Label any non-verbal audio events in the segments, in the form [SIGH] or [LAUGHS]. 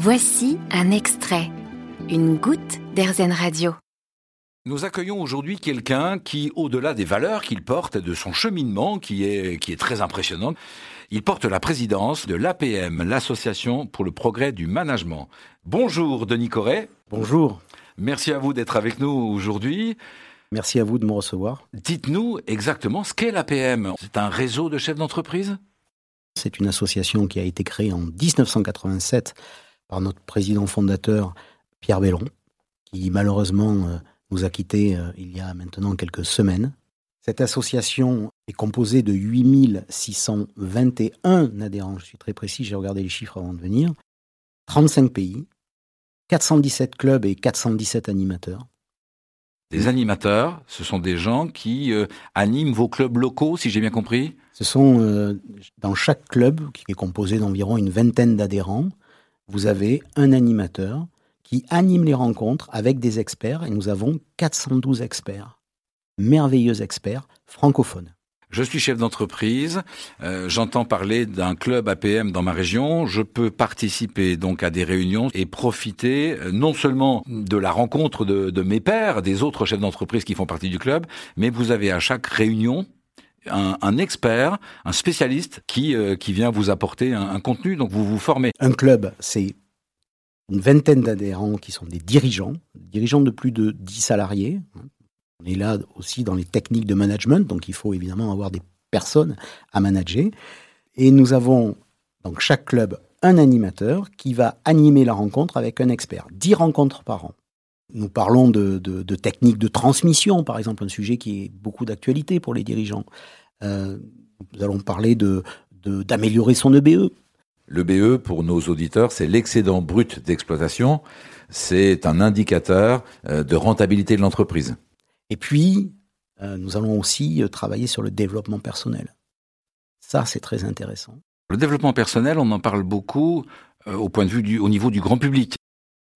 Voici un extrait, une goutte d'Airzen Radio. Nous accueillons aujourd'hui quelqu'un qui, au-delà des valeurs qu'il porte et de son cheminement, qui est, qui est très impressionnant, il porte la présidence de l'APM, l'Association pour le progrès du management. Bonjour Denis Corret. Bonjour. Merci à vous d'être avec nous aujourd'hui. Merci à vous de me recevoir. Dites-nous exactement ce qu'est l'APM. C'est un réseau de chefs d'entreprise? C'est une association qui a été créée en 1987 par notre président fondateur Pierre Bellon, qui malheureusement euh, nous a quittés euh, il y a maintenant quelques semaines. Cette association est composée de 8621 adhérents, je suis très précis, j'ai regardé les chiffres avant de venir, 35 pays, 417 clubs et 417 animateurs. Des animateurs, ce sont des gens qui euh, animent vos clubs locaux, si j'ai bien compris? Ce sont euh, dans chaque club, qui est composé d'environ une vingtaine d'adhérents, vous avez un animateur qui anime les rencontres avec des experts, et nous avons 412 experts, merveilleux experts francophones. Je suis chef d'entreprise, euh, j'entends parler d'un club APM dans ma région, je peux participer donc à des réunions et profiter euh, non seulement de la rencontre de, de mes pairs, des autres chefs d'entreprise qui font partie du club, mais vous avez à chaque réunion un, expert, un spécialiste qui, euh, qui vient vous apporter un, un contenu, donc vous vous formez. Un club, c'est une vingtaine d'adhérents qui sont des dirigeants, dirigeants de plus de 10 salariés. On est là aussi dans les techniques de management, donc il faut évidemment avoir des personnes à manager. Et nous avons dans chaque club un animateur qui va animer la rencontre avec un expert. 10 rencontres par an. Nous parlons de, de, de techniques de transmission, par exemple, un sujet qui est beaucoup d'actualité pour les dirigeants. Euh, nous allons parler de d'améliorer son EBE. Le BE, pour nos auditeurs, c'est l'excédent brut d'exploitation. C'est un indicateur euh, de rentabilité de l'entreprise. Et puis, euh, nous allons aussi travailler sur le développement personnel. Ça, c'est très intéressant. Le développement personnel, on en parle beaucoup euh, au point de vue du, au niveau du grand public.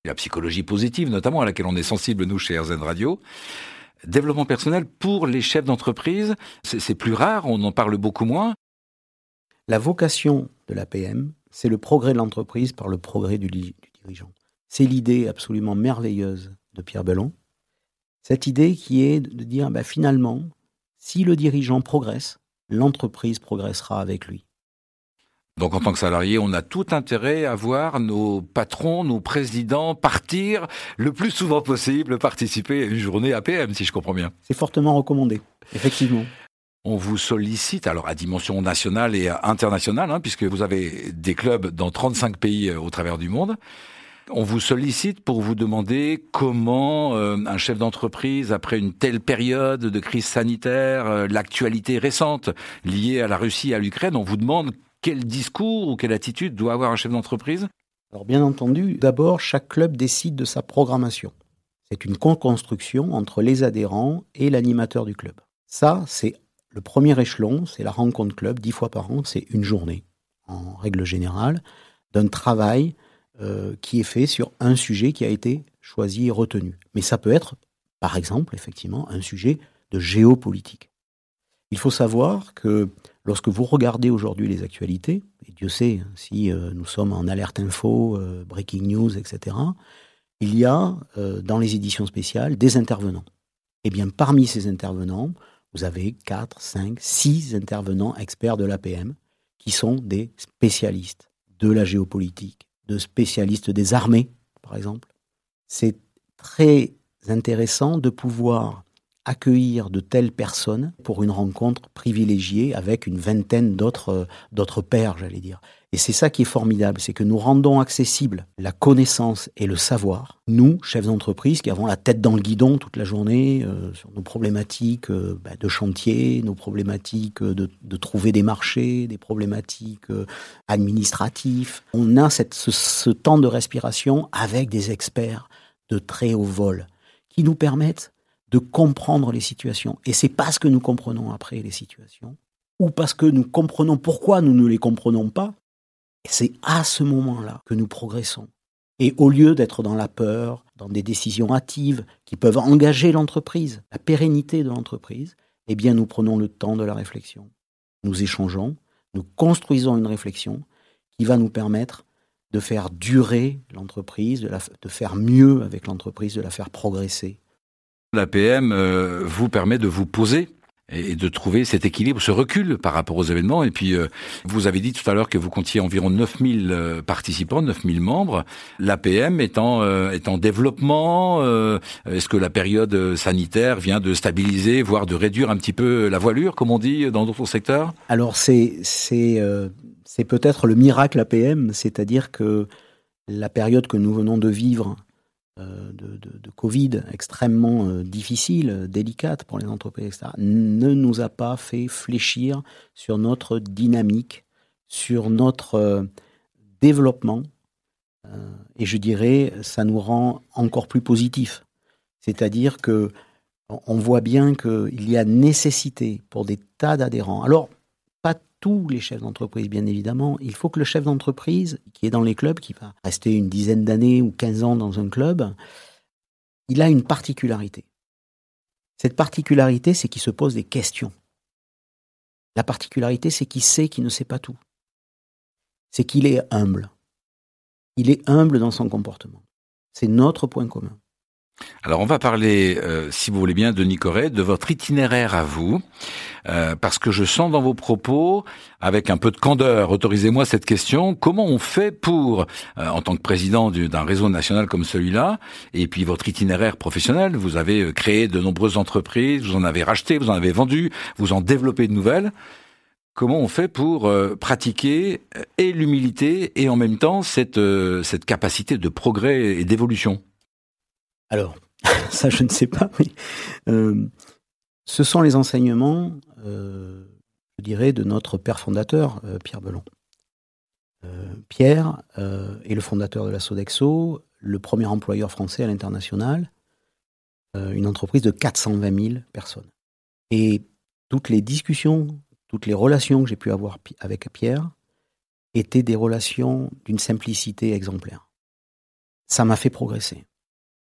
La psychologie positive, notamment, à laquelle on est sensible, nous, chez RZN Radio. Développement personnel pour les chefs d'entreprise, c'est plus rare, on en parle beaucoup moins. La vocation de l'APM, c'est le progrès de l'entreprise par le progrès du dirigeant. C'est l'idée absolument merveilleuse de Pierre Bellon. Cette idée qui est de dire, bah, finalement, si le dirigeant progresse, l'entreprise progressera avec lui. Donc en tant que salarié, on a tout intérêt à voir nos patrons, nos présidents partir le plus souvent possible, participer à une journée APM, si je comprends bien. C'est fortement recommandé, effectivement. On vous sollicite, alors à dimension nationale et internationale, hein, puisque vous avez des clubs dans 35 pays euh, au travers du monde. On vous sollicite pour vous demander comment euh, un chef d'entreprise, après une telle période de crise sanitaire, euh, l'actualité récente liée à la Russie et à l'Ukraine, on vous demande quel discours ou quelle attitude doit avoir un chef d'entreprise? Alors bien entendu, d'abord, chaque club décide de sa programmation. C'est une co-construction entre les adhérents et l'animateur du club. Ça, c'est le premier échelon, c'est la rencontre club, dix fois par an, c'est une journée, en règle générale, d'un travail euh, qui est fait sur un sujet qui a été choisi et retenu. Mais ça peut être, par exemple, effectivement, un sujet de géopolitique. Il faut savoir que lorsque vous regardez aujourd'hui les actualités, et Dieu sait hein, si euh, nous sommes en alerte info, euh, breaking news, etc., il y a euh, dans les éditions spéciales des intervenants. Et bien parmi ces intervenants, vous avez 4, 5, 6 intervenants experts de l'APM qui sont des spécialistes de la géopolitique, de spécialistes des armées, par exemple. C'est très intéressant de pouvoir accueillir de telles personnes pour une rencontre privilégiée avec une vingtaine d'autres euh, d'autres pairs, j'allais dire. Et c'est ça qui est formidable, c'est que nous rendons accessible la connaissance et le savoir, nous, chefs d'entreprise, qui avons la tête dans le guidon toute la journée euh, sur nos problématiques euh, bah, de chantier, nos problématiques de, de, trouver des marchés, des problématiques euh, administratives. On a cette, ce, ce temps de respiration avec des experts de très haut vol qui nous permettent de comprendre les situations. Et c'est parce que nous comprenons après les situations, ou parce que nous comprenons pourquoi nous ne les comprenons pas, c'est à ce moment-là que nous progressons. Et au lieu d'être dans la peur, dans des décisions hâtives qui peuvent engager l'entreprise, la pérennité de l'entreprise, eh bien nous prenons le temps de la réflexion. Nous échangeons, nous construisons une réflexion qui va nous permettre de faire durer l'entreprise, de, de faire mieux avec l'entreprise, de la faire progresser. L'APM euh, vous permet de vous poser et de trouver cet équilibre, ce recul par rapport aux événements. Et puis, euh, vous avez dit tout à l'heure que vous comptiez environ 9000 euh, participants, 9000 membres. L'APM est en, euh, est en développement. Est-ce que la période sanitaire vient de stabiliser, voire de réduire un petit peu la voilure, comme on dit dans d'autres secteurs? Alors, c'est peut-être le miracle APM, c'est-à-dire que la période que nous venons de vivre euh, de, Covid extrêmement euh, difficile, délicate pour les entreprises, etc., ne nous a pas fait fléchir sur notre dynamique, sur notre euh, développement. et je dirais, ça nous rend encore plus positifs. C'est-à-dire que on voit bien qu'il y a nécessité pour des tas d'adhérents. Alors, tous les chefs d'entreprise, bien évidemment. Il faut que le chef d'entreprise, qui est dans les clubs, qui va rester une dizaine d'années ou 15 ans dans un club, il a une particularité. Cette particularité, c'est qu'il se pose des questions. La particularité, c'est qu'il sait qu'il ne sait pas tout. C'est qu'il est humble. Il est humble dans son comportement. C'est notre point commun. Alors on va parler, euh, si vous voulez bien, de Nicoré, de votre itinéraire à vous, euh, parce que je sens dans vos propos, avec un peu de candeur, autorisez-moi cette question, comment on fait pour, euh, en tant que président d'un réseau national comme celui-là, et puis votre itinéraire professionnel, vous avez créé de nombreuses entreprises, vous en avez racheté, vous en avez vendu, vous en développez de nouvelles, comment on fait pour pratiquer et l'humilité et en même temps cette, cette capacité de progrès et d'évolution? Alors, [LAUGHS] ça je ne sais pas, mais euh, ce sont les enseignements, euh, je dirais, de notre père fondateur, euh, Pierre Belon. Pierre est le fondateur de la Sodexo, le premier employeur français à l'international, une entreprise de 420 000 personnes. Et toutes les discussions, toutes les relations que j'ai pu avoir avec Pierre étaient des relations d'une simplicité exemplaire. Ça m'a fait progresser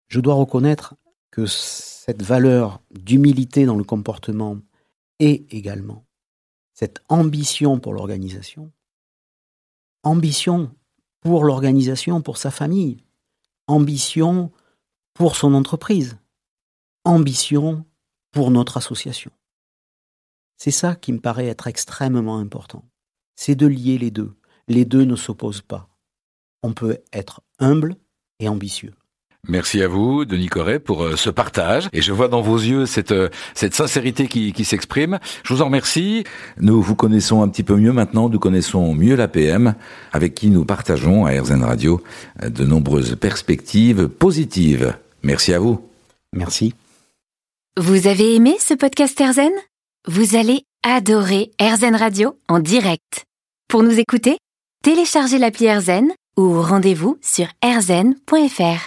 je dois reconnaître que cette valeur d'humilité dans le comportement et également cette ambition pour l'organisation, ambition pour l'organisation, pour sa famille, ambition pour son entreprise, ambition pour notre association. C'est ça qui me paraît être extrêmement important. C'est de lier les deux. Les deux ne s'opposent pas. On peut être humble et ambitieux. Merci à vous, Denis Corret, pour euh, ce partage. Et je vois dans vos yeux cette, euh, cette sincérité qui, qui s'exprime. Je vous en remercie. Nous vous connaissons un petit peu mieux maintenant. Nous connaissons mieux l'APM, avec qui nous partageons à RZN Radio euh, de nombreuses perspectives positives. Merci à vous. Merci. Vous avez aimé ce podcast RZN Vous allez adorer RZN Radio en direct. Pour nous écouter, téléchargez l'appli RZN ou rendez-vous sur rzn.fr.